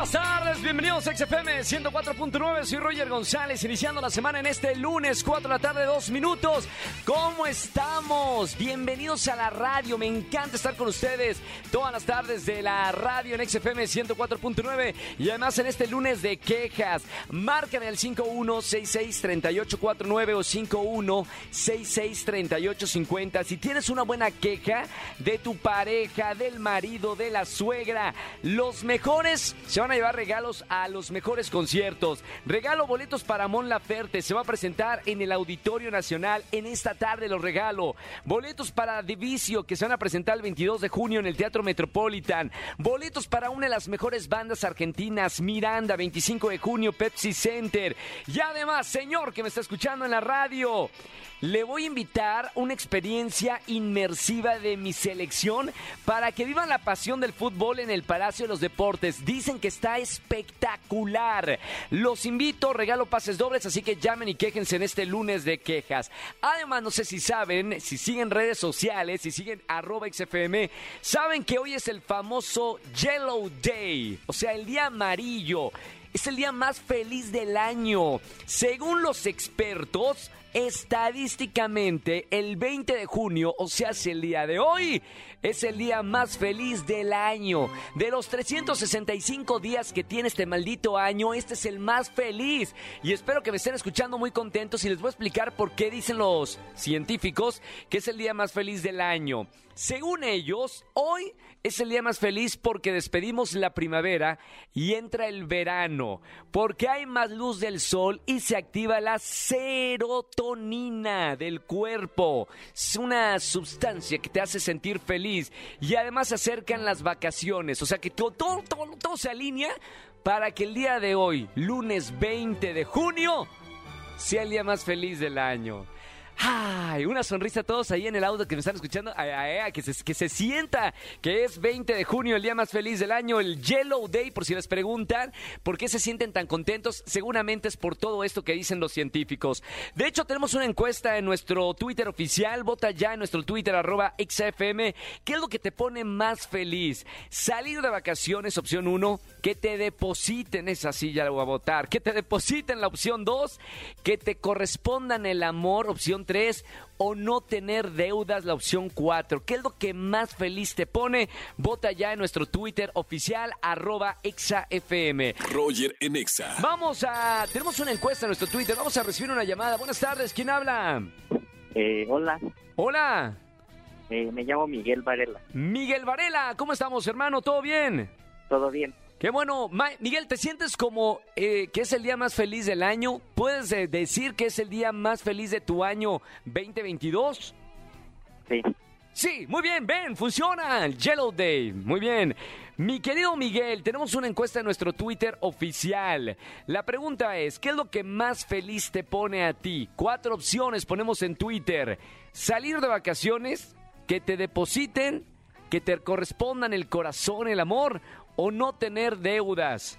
Buenas tardes, bienvenidos a XFM 104.9, soy Roger González, iniciando la semana en este lunes, 4 de la tarde, 2 minutos. ¿Cómo estamos? Bienvenidos a la radio, me encanta estar con ustedes todas las tardes de la radio en XFM 104.9 y además en este lunes de quejas. Márcame al 51663849 o 51663850 si tienes una buena queja de tu pareja, del marido, de la suegra. Los mejores se van a llevar regalos a los mejores conciertos. Regalo boletos para Mon Laferte. Se va a presentar en el Auditorio Nacional. En esta tarde los regalo. Boletos para Divicio que se van a presentar el 22 de junio en el Teatro Metropolitan. Boletos para una de las mejores bandas argentinas, Miranda, 25 de junio, Pepsi Center. Y además, señor que me está escuchando en la radio. Le voy a invitar una experiencia inmersiva de mi selección para que vivan la pasión del fútbol en el Palacio de los Deportes. Dicen que está espectacular. Los invito, regalo pases dobles, así que llamen y quéjense en este lunes de quejas. Además, no sé si saben, si siguen redes sociales, si siguen arroba XFM, saben que hoy es el famoso Yellow Day, o sea, el día amarillo. Es el día más feliz del año. Según los expertos, estadísticamente el 20 de junio, o sea, es el día de hoy, es el día más feliz del año. De los 365 días que tiene este maldito año, este es el más feliz. Y espero que me estén escuchando muy contentos y les voy a explicar por qué dicen los científicos que es el día más feliz del año. Según ellos, hoy es el día más feliz porque despedimos la primavera y entra el verano, porque hay más luz del sol y se activa la serotonina del cuerpo. Es una sustancia que te hace sentir feliz y además se acercan las vacaciones, o sea que todo, todo, todo se alinea para que el día de hoy, lunes 20 de junio, sea el día más feliz del año. Ay, una sonrisa a todos ahí en el audio que me están escuchando. Ay, ay, ay, que, se, que se sienta que es 20 de junio, el día más feliz del año, el Yellow Day, por si les preguntan por qué se sienten tan contentos. Seguramente es por todo esto que dicen los científicos. De hecho, tenemos una encuesta en nuestro Twitter oficial. Vota ya en nuestro Twitter, arroba XFM. ¿Qué es lo que te pone más feliz? Salir de vacaciones, opción 1. Que te depositen, esa silla a votar. Que te depositen la opción 2. Que te correspondan el amor, opción 3 o no tener deudas, la opción 4. ¿Qué es lo que más feliz te pone? Vota ya en nuestro Twitter oficial, arroba exafm. Roger en Exa. Vamos a... Tenemos una encuesta en nuestro Twitter, vamos a recibir una llamada. Buenas tardes, ¿quién habla? Eh, hola, Hola, eh, me llamo Miguel Varela. Miguel Varela, ¿cómo estamos hermano? ¿Todo bien? ¿Todo bien? Qué bueno. Ma- Miguel, ¿te sientes como eh, que es el día más feliz del año? ¿Puedes eh, decir que es el día más feliz de tu año 2022? Sí. Sí, muy bien, ven, funciona. el Yellow Day, muy bien. Mi querido Miguel, tenemos una encuesta en nuestro Twitter oficial. La pregunta es, ¿qué es lo que más feliz te pone a ti? Cuatro opciones ponemos en Twitter. Salir de vacaciones, que te depositen, que te correspondan el corazón, el amor, o no tener deudas.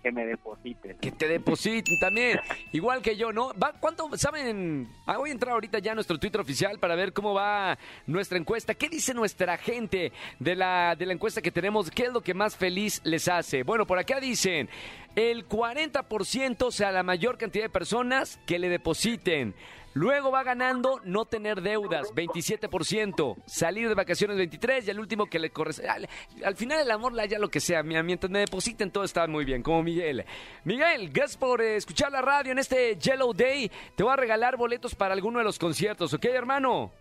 Que me depositen. Que te depositen también, igual que yo, ¿no? Va, ¿Cuánto saben? Ah, voy a entrar ahorita ya a nuestro Twitter oficial para ver cómo va nuestra encuesta. ¿Qué dice nuestra gente de la, de la encuesta que tenemos? ¿Qué es lo que más feliz les hace? Bueno, por acá dicen, el 40%, o sea, la mayor cantidad de personas que le depositen. Luego va ganando no tener deudas, 27%. Salir de vacaciones, 23%. Y el último que le corresponde. Al, al final el amor, la ya lo que sea. Mientras me depositen, todo está muy bien, como Miguel. Miguel, gracias por eh, escuchar la radio en este Yellow Day. Te voy a regalar boletos para alguno de los conciertos, ¿ok, hermano?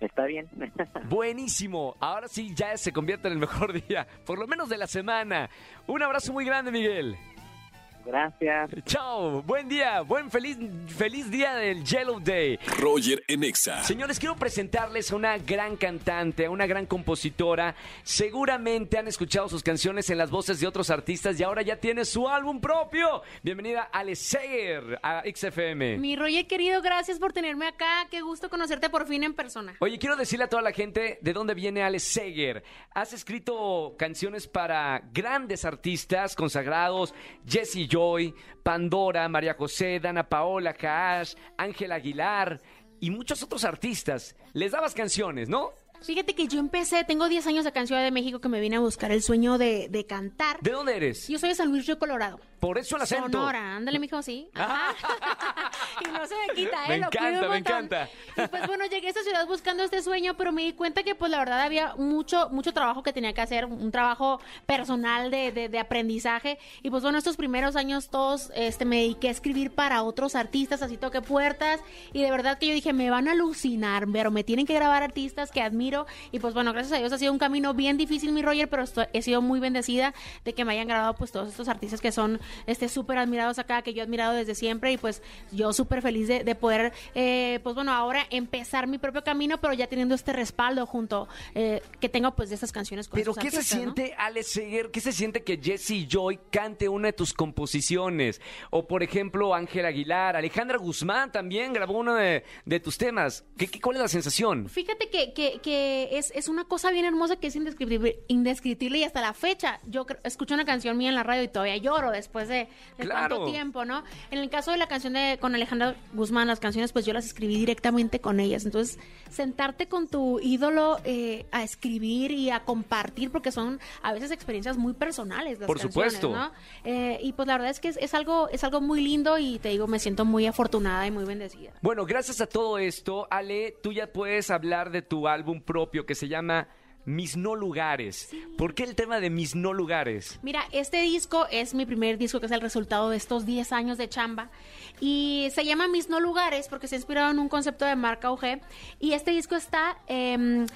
¿Está bien? Buenísimo. Ahora sí ya se convierte en el mejor día, por lo menos de la semana. Un abrazo muy grande, Miguel. Gracias. Chao, buen día, buen feliz, feliz día del Yellow Day. Roger en Exa. Señores, quiero presentarles a una gran cantante, a una gran compositora. Seguramente han escuchado sus canciones en las voces de otros artistas y ahora ya tiene su álbum propio. Bienvenida Ale Seger a XFM. Mi Roger querido, gracias por tenerme acá. Qué gusto conocerte por fin en persona. Oye, quiero decirle a toda la gente de dónde viene Ale Seger. Has escrito canciones para grandes artistas consagrados, Jesse Joy, Pandora, María José, Dana Paola, Cash, Ángel Aguilar. y muchos otros artistas les dabas canciones, ¿no? Fíjate que yo empecé, tengo 10 años acá en Ciudad de México que me vine a buscar el sueño de, de cantar. ¿De dónde eres? Yo soy de San Luis Río Colorado. Por eso el acento. Sonora, ándale, mijo, sí. Ajá. y no se me quita, ¿eh? Me Lo cuido un encanta, me encanta. Y pues bueno, llegué a esta ciudad buscando este sueño, pero me di cuenta que pues la verdad había mucho, mucho trabajo que tenía que hacer, un trabajo personal de, de, de aprendizaje. Y pues bueno, estos primeros años todos este, me dediqué a escribir para otros artistas, así toqué puertas. Y de verdad que yo dije, me van a alucinar, pero me tienen que grabar artistas que admiro. Y pues bueno, gracias a Dios ha sido un camino bien difícil, mi Roger, pero estoy- he sido muy bendecida de que me hayan grabado pues todos estos artistas que son este súper admirados acá, que yo he admirado desde siempre. Y pues yo súper feliz de, de poder, eh, pues bueno, ahora empezar mi propio camino, pero ya teniendo este respaldo junto, eh, que tengo pues de estas canciones con Pero ¿qué se artistas, ¿no? siente, Alex Seger? ¿Qué se siente que Jesse Joy cante una de tus composiciones? O por ejemplo, Ángel Aguilar, Alejandra Guzmán también grabó uno de, de tus temas. ¿Qué, qué, cuál es la sensación? Fíjate que, que, que es, es una cosa bien hermosa que es indescriptible, indescriptible y hasta la fecha. Yo escucho una canción mía en la radio y todavía lloro después de, de Claro. tanto tiempo, ¿no? En el caso de la canción de con Alejandra Guzmán, las canciones pues yo las escribí directamente con ellas. Entonces, sentarte con tu ídolo eh, a escribir y a compartir, porque son a veces experiencias muy personales las Por canciones, supuesto. ¿no? Eh, y pues la verdad es que es, es algo, es algo muy lindo y te digo, me siento muy afortunada y muy bendecida. Bueno, gracias a todo esto, Ale, tú ya puedes hablar de tu álbum propio que se llama Mis No Lugares. ¿Por qué el tema de Mis No Lugares? Mira, este disco es mi primer disco que es el resultado de estos 10 años de chamba y se llama Mis No Lugares porque se ha inspirado en un concepto de marca UG y este disco está... em,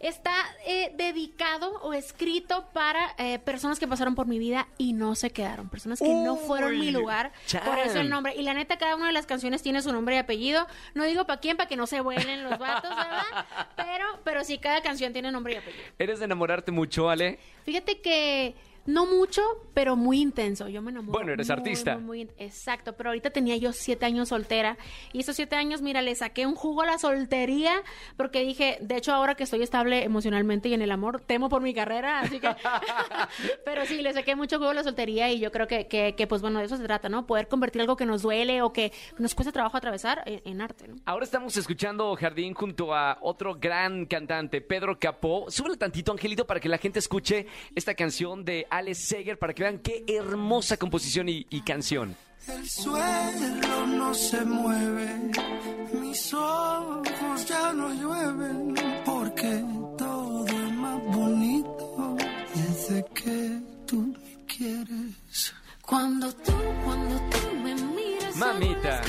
Está eh, dedicado o escrito para eh, personas que pasaron por mi vida y no se quedaron, personas que no fueron mi lugar, chan. por eso el nombre. Y la neta, cada una de las canciones tiene su nombre y apellido. No digo para quién, para que no se vuelen los vatos, ¿verdad? Pero, pero sí, cada canción tiene nombre y apellido. ¿Eres de enamorarte mucho, Ale? Fíjate que no mucho, pero muy intenso. Yo me enamoro. Bueno, eres muy, artista. muy, muy in- exacto, pero ahorita tenía yo siete años soltera y esos siete años, mira, le saqué un jugo a la soltería porque dije, de hecho, ahora que estoy estable emocionalmente y en el amor, temo por mi carrera, así que, pero sí, le saqué mucho jugo a la soltería y yo creo que, que, que, pues bueno, de eso se trata, ¿no? Poder convertir algo que nos duele o que nos cuesta trabajo atravesar en, en arte, ¿no? Ahora estamos escuchando Jardín junto a otro gran cantante, Pedro Capó. Súbele tantito, Angelito, para que la gente escuche esta canción de Alex Seger, para que vean qué hermosa composición y, y canción. El suelo no se mueve, mis ojos ya no llueven, porque todo es más bonito desde que tú me quieres. Cuando tú, cuando tú me miras, Mamita.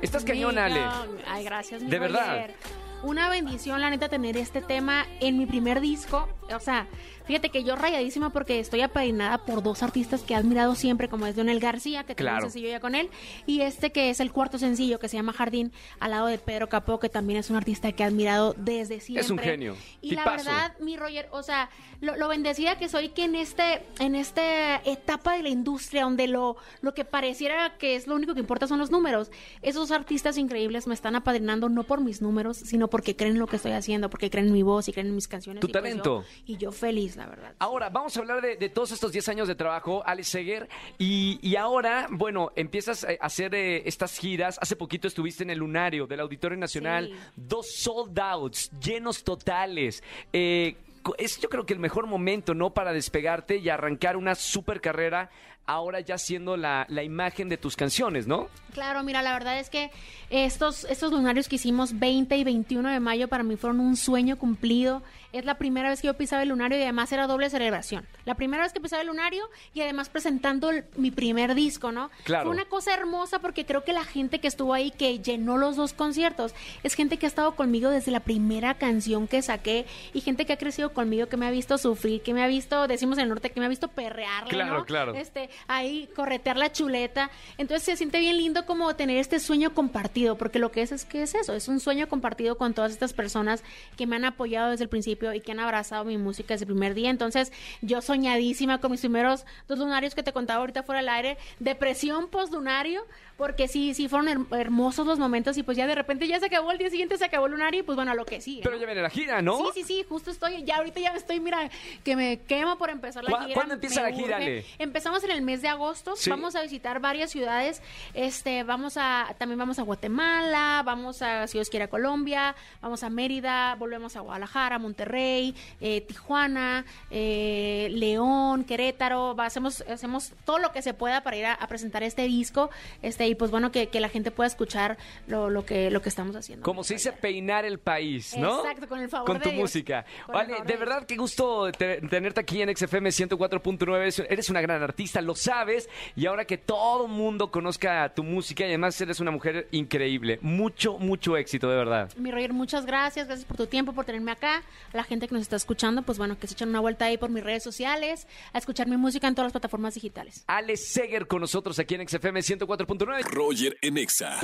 Estás cañón, Ale. Ay, gracias, mi De verdad. Roger. Una bendición, la neta, tener este tema en mi primer disco. O sea, fíjate que yo rayadísima porque estoy apadrinada por dos artistas que he admirado siempre, como es Donel García, que tengo Claro. un sencillo ya con él, y este que es el cuarto sencillo, que se llama Jardín, al lado de Pedro Capó, que también es un artista que he admirado desde siempre. Es un genio. Y la verdad, mi Roger, o sea, lo, lo bendecida que soy que en este, en esta etapa de la industria donde lo, lo que pareciera que es lo único que importa son los números, esos artistas increíbles me están apadrinando no por mis números, sino porque creen en lo que estoy haciendo, porque creen en mi voz y creen en mis canciones. Tu y pues talento. yo- y yo feliz, la verdad. Ahora, vamos a hablar de, de todos estos 10 años de trabajo, Alex Seger. Y, y ahora, bueno, empiezas a hacer eh, estas giras. Hace poquito estuviste en el Lunario del Auditorio Nacional. Sí. Dos sold outs, llenos totales. Eh, es yo creo que el mejor momento, ¿no? Para despegarte y arrancar una super carrera. Ahora ya siendo la, la imagen de tus canciones, ¿no? Claro, mira, la verdad es que estos, estos lunarios que hicimos 20 y 21 de mayo para mí fueron un sueño cumplido. Es la primera vez que yo pisaba el lunario y además era doble celebración. La primera vez que pisaba el lunario y además presentando el- mi primer disco, ¿no? Claro. Fue una cosa hermosa porque creo que la gente que estuvo ahí, que llenó los dos conciertos, es gente que ha estado conmigo desde la primera canción que saqué y gente que ha crecido conmigo, que me ha visto sufrir, que me ha visto, decimos en el norte, que me ha visto perrearle, Claro, ¿no? claro. Este, ahí corretear la chuleta. Entonces se siente bien lindo como tener este sueño compartido, porque lo que es es que es eso, es un sueño compartido con todas estas personas que me han apoyado desde el principio y que han abrazado mi música desde el primer día. Entonces, yo soñadísima con mis primeros dos lunarios que te contaba ahorita fuera del aire, depresión postlunario, porque sí, sí fueron her- hermosos los momentos y pues ya de repente ya se acabó el día siguiente, se acabó el lunario y pues bueno, a lo que sigue. Pero ya viene la gira, ¿no? Sí, sí, sí, justo estoy, ya ahorita ya me estoy, mira, que me quema por empezar la ¿Cuá- gira. cuándo empieza la gira. Ale? Empezamos en el mes de agosto. Sí. Vamos a visitar varias ciudades. Este, vamos a, también vamos a Guatemala, vamos a, si Dios quiere, a Colombia, vamos a Mérida, volvemos a Guadalajara, Monterrey, eh, Tijuana, eh, León, Querétaro. Va, hacemos, hacemos todo lo que se pueda para ir a, a presentar este disco. Este, y pues bueno, que, que la gente pueda escuchar lo, lo que, lo que estamos haciendo. Como se dice, peinar el país, ¿no? Exacto, con el favor Con de tu Dios. música. Con Vale, de de Dios. verdad qué gusto te- tenerte aquí en XFM 104.9. Eres- Eres una gran artista, lo sabes. Y ahora que todo mundo conozca tu música y además eres una mujer increíble. Mucho, mucho éxito, de verdad. Mi Roger, muchas gracias, gracias por tu tiempo, por tenerme acá. La gente que nos está escuchando, pues bueno, que se echen una vuelta ahí por mis redes sociales, a escuchar mi música en todas las plataformas digitales. Alex Seger con nosotros aquí en XFM 104.9. Roger en Exa.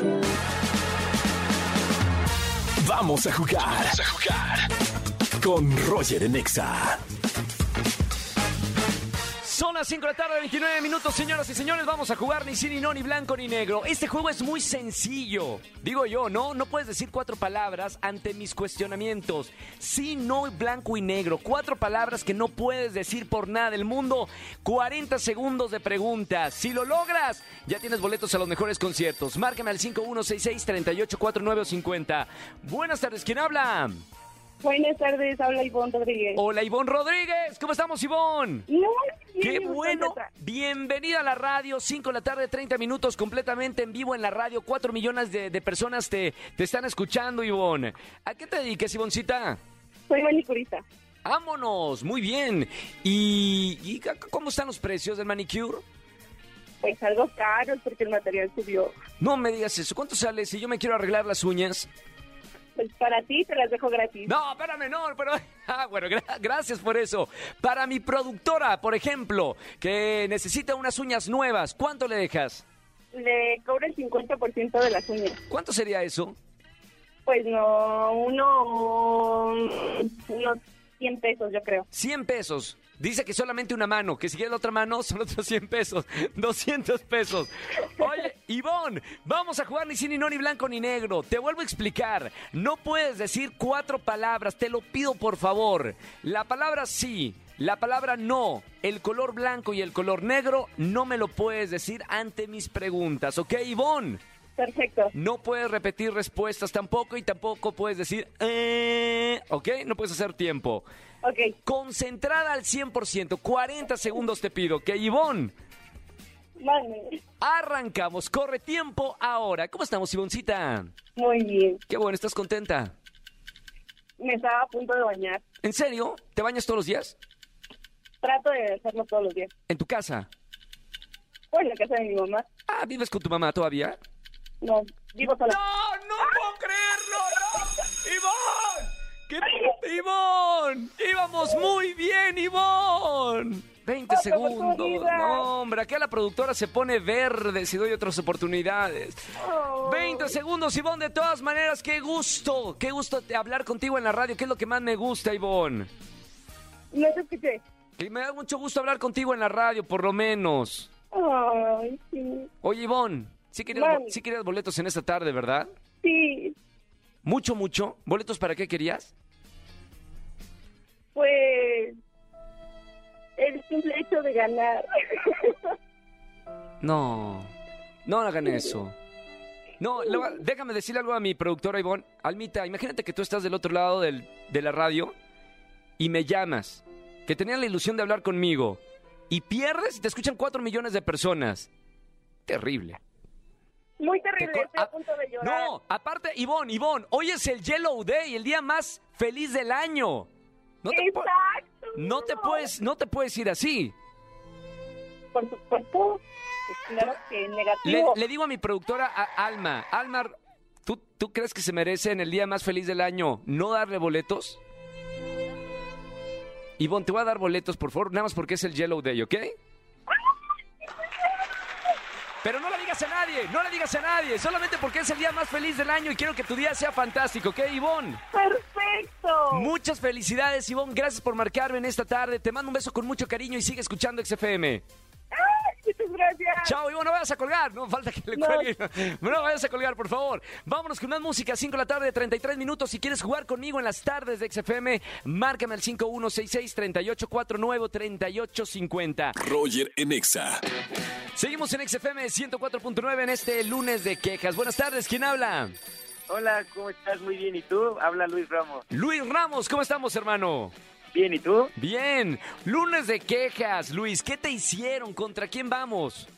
Vamos a jugar. Vamos a jugar. Con Roger en Exa. Son las 5 de la tarde, 29 minutos, señoras y señores. Vamos a jugar ni sí, ni no, ni blanco, ni negro. Este juego es muy sencillo. Digo yo, ¿no? No puedes decir cuatro palabras ante mis cuestionamientos. Sí, no, blanco y negro. Cuatro palabras que no puedes decir por nada del mundo. 40 segundos de preguntas. Si lo logras, ya tienes boletos a los mejores conciertos. Márcame al 5166-384950. Buenas tardes, ¿quién habla? Buenas tardes, habla Ivonne Rodríguez. Hola, Ivonne Rodríguez. ¿Cómo estamos, Ivonne? No, Qué bueno. Bienvenida a la radio. 5 de la tarde, 30 minutos completamente en vivo en la radio. 4 millones de, de personas te, te están escuchando, Ivonne. ¿A qué te dedicas, Ivoncita? Soy manicurista. Vámonos, muy bien. ¿Y, y cómo están los precios del manicure? Pues algo caro porque el material subió. No me digas eso. ¿Cuánto sale si yo me quiero arreglar las uñas? Pues para ti te las dejo gratis. No, espérame, no, pero... Ah, bueno, gra- gracias por eso. Para mi productora, por ejemplo, que necesita unas uñas nuevas, ¿cuánto le dejas? Le cobro el 50% de las uñas. ¿Cuánto sería eso? Pues no, uno, unos 100 pesos yo creo. 100 pesos. Dice que solamente una mano, que si quieres la otra mano son otros 100 pesos, 200 pesos. Oye, Ivonne, vamos a jugar ni sí, ni no, ni blanco, ni negro. Te vuelvo a explicar. No puedes decir cuatro palabras, te lo pido por favor. La palabra sí, la palabra no, el color blanco y el color negro no me lo puedes decir ante mis preguntas, ¿ok, Ivonne? Perfecto. No puedes repetir respuestas tampoco y tampoco puedes decir, eh, ¿ok? No puedes hacer tiempo. Ok, Concentrada al 100%, 40 segundos te pido, que Ivonne, vale. arrancamos, corre tiempo ahora. ¿Cómo estamos, Ivoncita? Muy bien. Qué bueno, ¿estás contenta? Me estaba a punto de bañar. ¿En serio? ¿Te bañas todos los días? Trato de hacerlo todos los días. ¿En tu casa? O en la casa de mi mamá. Ah, ¿vives con tu mamá todavía? No, vivo sola. ¡No, no puedo creerlo! ¡No! ¡Ivonne! ¿Qué? ¡Ivonne! ¡Íbamos muy bien, Ivonne! 20 Otra segundos. No, hombre, acá la productora se pone verde si doy otras oportunidades. Oh. 20 segundos, Ivonne, de todas maneras, qué gusto, qué gusto hablar contigo en la radio, ¿qué es lo que más me gusta, Ivonne? No te escuché. Que me da mucho gusto hablar contigo en la radio, por lo menos. Ay, sí. Oye, Ivonne, sí querías, Mami. sí querías boletos en esta tarde, ¿verdad? Sí, Mucho, mucho. ¿Boletos para qué querías? pues el simple hecho de ganar. No, no hagan eso. No, déjame decirle algo a mi productora Ivonne. Almita, imagínate que tú estás del otro lado del- de la radio y me llamas, que tenían la ilusión de hablar conmigo, y pierdes y te escuchan cuatro millones de personas. Terrible. Muy Te terrible, estoy a punto de llorar. No, aparte, Ivonne, Ivonne, hoy es el Yellow Day, el día más feliz del año. No te, Exacto. no te puedes, no te puedes ir así. Por supuesto. Pues claro que Le, negativo. le digo a mi productora a- Alma, Alma, ¿tú, ¿tú crees que se merece en el día más feliz del año no darle boletos? Ivonne, te voy a dar boletos, por favor, nada más porque es el Yellow Day, ¿ok? Pero no le digas a nadie, no le digas a nadie, solamente porque es el día más feliz del año y quiero que tu día sea fantástico, ¿ok, Ivonne? Perfecto. Muchas felicidades, Ivonne, gracias por marcarme en esta tarde, te mando un beso con mucho cariño y sigue escuchando XFM. Gracias. Chao, Ivonne, no vayas a colgar. No falta que le No. cuelgue. No vayas a colgar, por favor. Vámonos con más música. 5 de la tarde, 33 minutos. Si quieres jugar conmigo en las tardes de XFM, márcame al 5166-3849-3850. Roger en Exa. Seguimos en XFM 104.9 en este lunes de quejas. Buenas tardes, ¿quién habla? Hola, ¿cómo estás? Muy bien, ¿y tú? Habla Luis Ramos. Luis Ramos, ¿cómo estamos, hermano? Bien, ¿y tú? Bien, lunes de quejas. Luis, ¿qué te hicieron? ¿Contra quién vamos?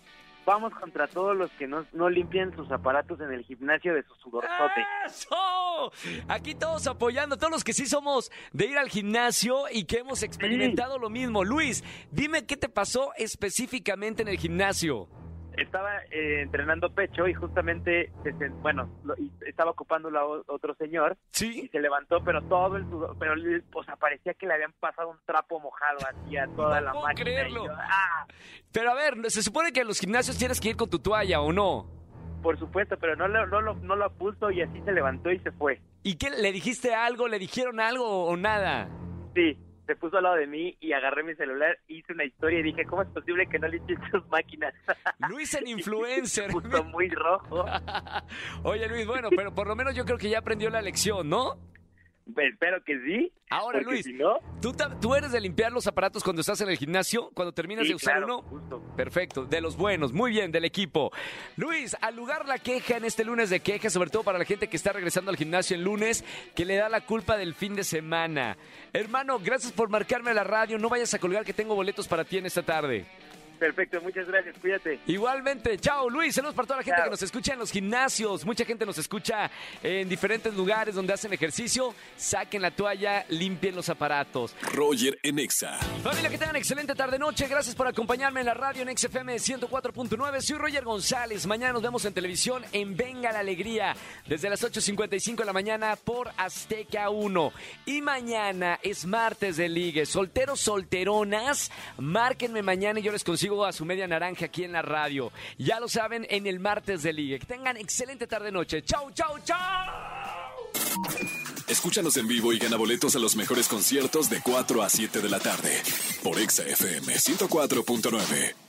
Vamos contra todos los que no, no limpian sus aparatos en el gimnasio de su sudorzote. ¡Eso! Aquí todos apoyando, todos los que sí somos de ir al gimnasio y que hemos experimentado lo mismo. Luis, dime qué te pasó específicamente en el gimnasio. Estaba eh, entrenando pecho y justamente, bueno, lo- y estaba ocupándolo a o- otro señor y ¿Sí? se levantó, pero todo el sudor, pero o sea, parecía que le habían pasado un trapo mojado así a toda No la puedo máquina. y creerlo. yo, ¡ah! Pero a ver, se supone que en los gimnasios tienes que ir con tu toalla, ¿o no? Por supuesto, pero no lo, no, lo, no lo puso y así se levantó y se fue. ¿Y qué? ¿Le dijiste algo? ¿Le dijeron algo o nada? Sí, se puso al lado de mí y agarré mi celular, hice una historia y dije, ¿cómo es posible que no limpies tus máquinas? Luis en Se influencer. puso muy rojo. Oye Luis, bueno, pero por lo menos yo creo que ya aprendió la lección, ¿no? Pues espero que sí. Ahora Luis, si no, ¿tú, ¿tú eres de limpiar los aparatos cuando estás en el gimnasio? Cuando terminas sí, de usar claro, uno. justo. Perfecto, de los buenos, muy bien, del equipo. Luis, al lugar la queja en este lunes de queja, sobre todo para la gente que está regresando al gimnasio el lunes, que le da la culpa del fin de semana. Hermano, gracias por marcarme a la radio, no vayas a colgar que tengo boletos para ti en esta tarde. Perfecto, muchas gracias, cuídate. Igualmente, chao Luis, saludos para toda la gente Chao. que nos escucha en los gimnasios, mucha gente nos escucha en diferentes lugares donde hacen ejercicio, saquen la toalla, limpien los aparatos. Roger en Exa. Familia, que tengan excelente tarde noche. Gracias por acompañarme en la radio en XFM 104.9. Soy Roger González. Mañana nos vemos en televisión en Venga la Alegría desde las 8.55 de la mañana por Azteca 1. Y mañana es martes de ligue. Solteros, solteronas, márquenme mañana y yo les consigo a su media naranja aquí en la radio. Ya lo saben, en el martes de ligue. Que tengan excelente tarde noche. Chau, chau, chau. Escúchanos en vivo y gana boletos a los mejores conciertos de 4 a 7 de la tarde por Exa FM 104.9.